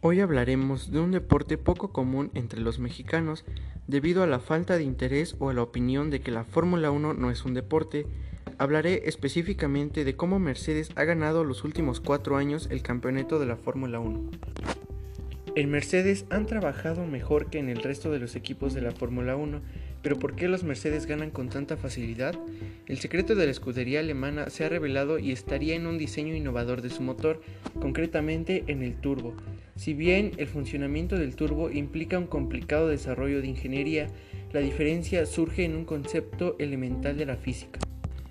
Hoy hablaremos de un deporte poco común entre los mexicanos debido a la falta de interés o a la opinión de que la Fórmula 1 no es un deporte. Hablaré específicamente de cómo Mercedes ha ganado los últimos cuatro años el campeonato de la Fórmula 1. En Mercedes han trabajado mejor que en el resto de los equipos de la Fórmula 1, pero ¿por qué los Mercedes ganan con tanta facilidad? El secreto de la escudería alemana se ha revelado y estaría en un diseño innovador de su motor, concretamente en el turbo. Si bien el funcionamiento del turbo implica un complicado desarrollo de ingeniería, la diferencia surge en un concepto elemental de la física.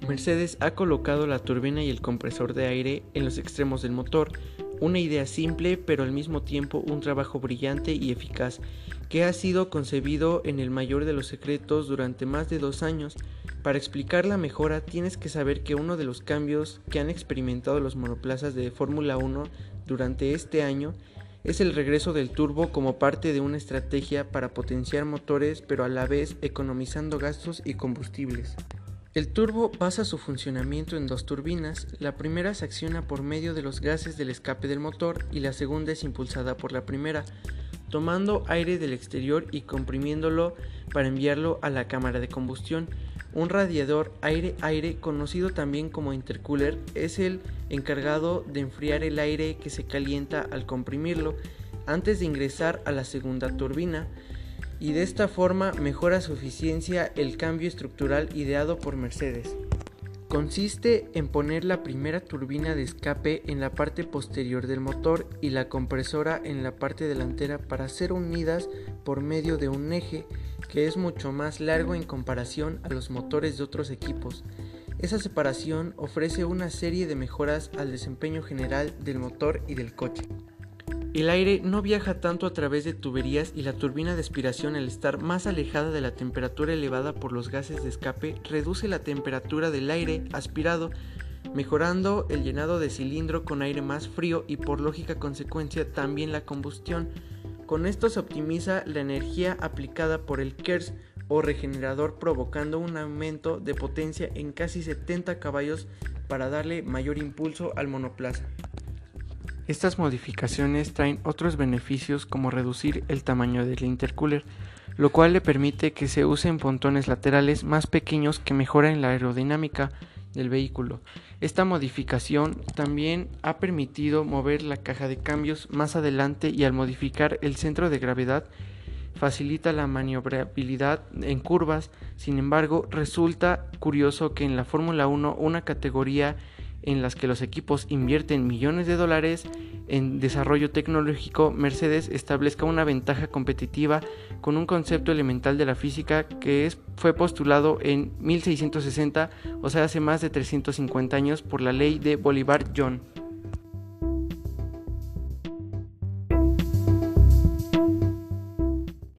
Mercedes ha colocado la turbina y el compresor de aire en los extremos del motor, una idea simple pero al mismo tiempo un trabajo brillante y eficaz, que ha sido concebido en el mayor de los secretos durante más de dos años. Para explicar la mejora tienes que saber que uno de los cambios que han experimentado los monoplazas de Fórmula 1 durante este año es el regreso del turbo como parte de una estrategia para potenciar motores pero a la vez economizando gastos y combustibles. El turbo basa su funcionamiento en dos turbinas, la primera se acciona por medio de los gases del escape del motor y la segunda es impulsada por la primera, tomando aire del exterior y comprimiéndolo para enviarlo a la cámara de combustión. Un radiador aire-aire, conocido también como intercooler, es el encargado de enfriar el aire que se calienta al comprimirlo antes de ingresar a la segunda turbina y de esta forma mejora su eficiencia el cambio estructural ideado por Mercedes. Consiste en poner la primera turbina de escape en la parte posterior del motor y la compresora en la parte delantera para ser unidas por medio de un eje que es mucho más largo en comparación a los motores de otros equipos. Esa separación ofrece una serie de mejoras al desempeño general del motor y del coche. El aire no viaja tanto a través de tuberías y la turbina de aspiración al estar más alejada de la temperatura elevada por los gases de escape reduce la temperatura del aire aspirado, mejorando el llenado de cilindro con aire más frío y por lógica consecuencia también la combustión. Con esto se optimiza la energía aplicada por el KERS o regenerador provocando un aumento de potencia en casi 70 caballos para darle mayor impulso al monoplaza. Estas modificaciones traen otros beneficios como reducir el tamaño del intercooler, lo cual le permite que se usen pontones laterales más pequeños que mejoran la aerodinámica del vehículo. Esta modificación también ha permitido mover la caja de cambios más adelante y al modificar el centro de gravedad facilita la maniobrabilidad en curvas. Sin embargo, resulta curioso que en la Fórmula 1 una categoría en las que los equipos invierten millones de dólares en desarrollo tecnológico, Mercedes establezca una ventaja competitiva con un concepto elemental de la física que es, fue postulado en 1660, o sea, hace más de 350 años, por la ley de Bolívar-John.